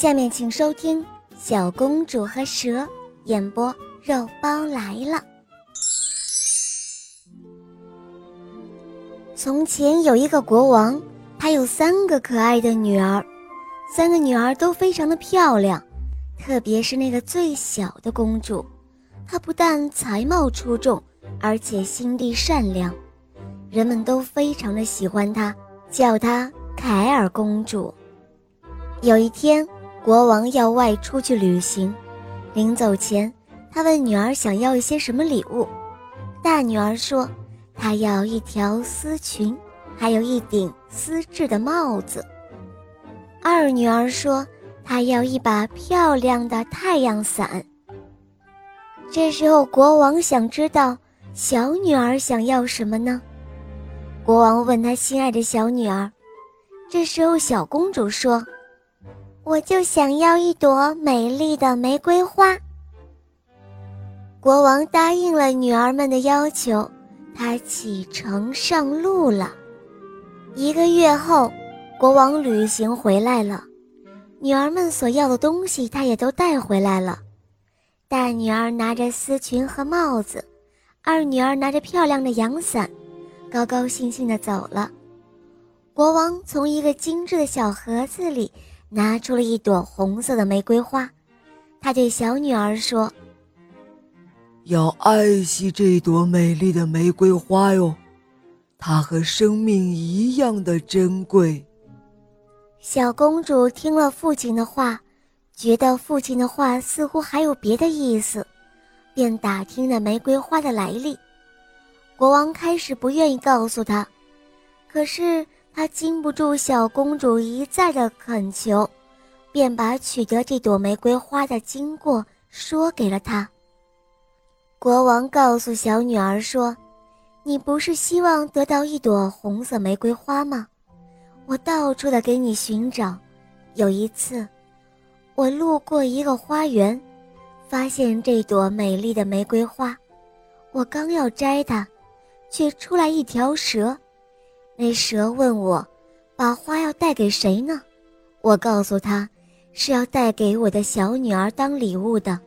下面请收听《小公主和蛇》演播，肉包来了。从前有一个国王，他有三个可爱的女儿，三个女儿都非常的漂亮，特别是那个最小的公主，她不但才貌出众，而且心地善良，人们都非常的喜欢她，叫她凯尔公主。有一天，国王要外出去旅行，临走前，他问女儿想要一些什么礼物。大女儿说。她要一条丝裙，还有一顶丝质的帽子。二女儿说：“她要一把漂亮的太阳伞。”这时候，国王想知道小女儿想要什么呢？国王问他心爱的小女儿。这时候，小公主说：“我就想要一朵美丽的玫瑰花。”国王答应了女儿们的要求。他启程上路了。一个月后，国王旅行回来了，女儿们所要的东西他也都带回来了。大女儿拿着丝裙和帽子，二女儿拿着漂亮的阳伞，高高兴兴地走了。国王从一个精致的小盒子里拿出了一朵红色的玫瑰花，他对小女儿说。要爱惜这朵美丽的玫瑰花哟，它和生命一样的珍贵。小公主听了父亲的话，觉得父亲的话似乎还有别的意思，便打听了玫瑰花的来历。国王开始不愿意告诉她，可是他经不住小公主一再的恳求，便把取得这朵玫瑰花的经过说给了她。国王告诉小女儿说：“你不是希望得到一朵红色玫瑰花吗？我到处的给你寻找。有一次，我路过一个花园，发现这朵美丽的玫瑰花。我刚要摘它，却出来一条蛇。那蛇问我，把花要带给谁呢？我告诉他，是要带给我的小女儿当礼物的。”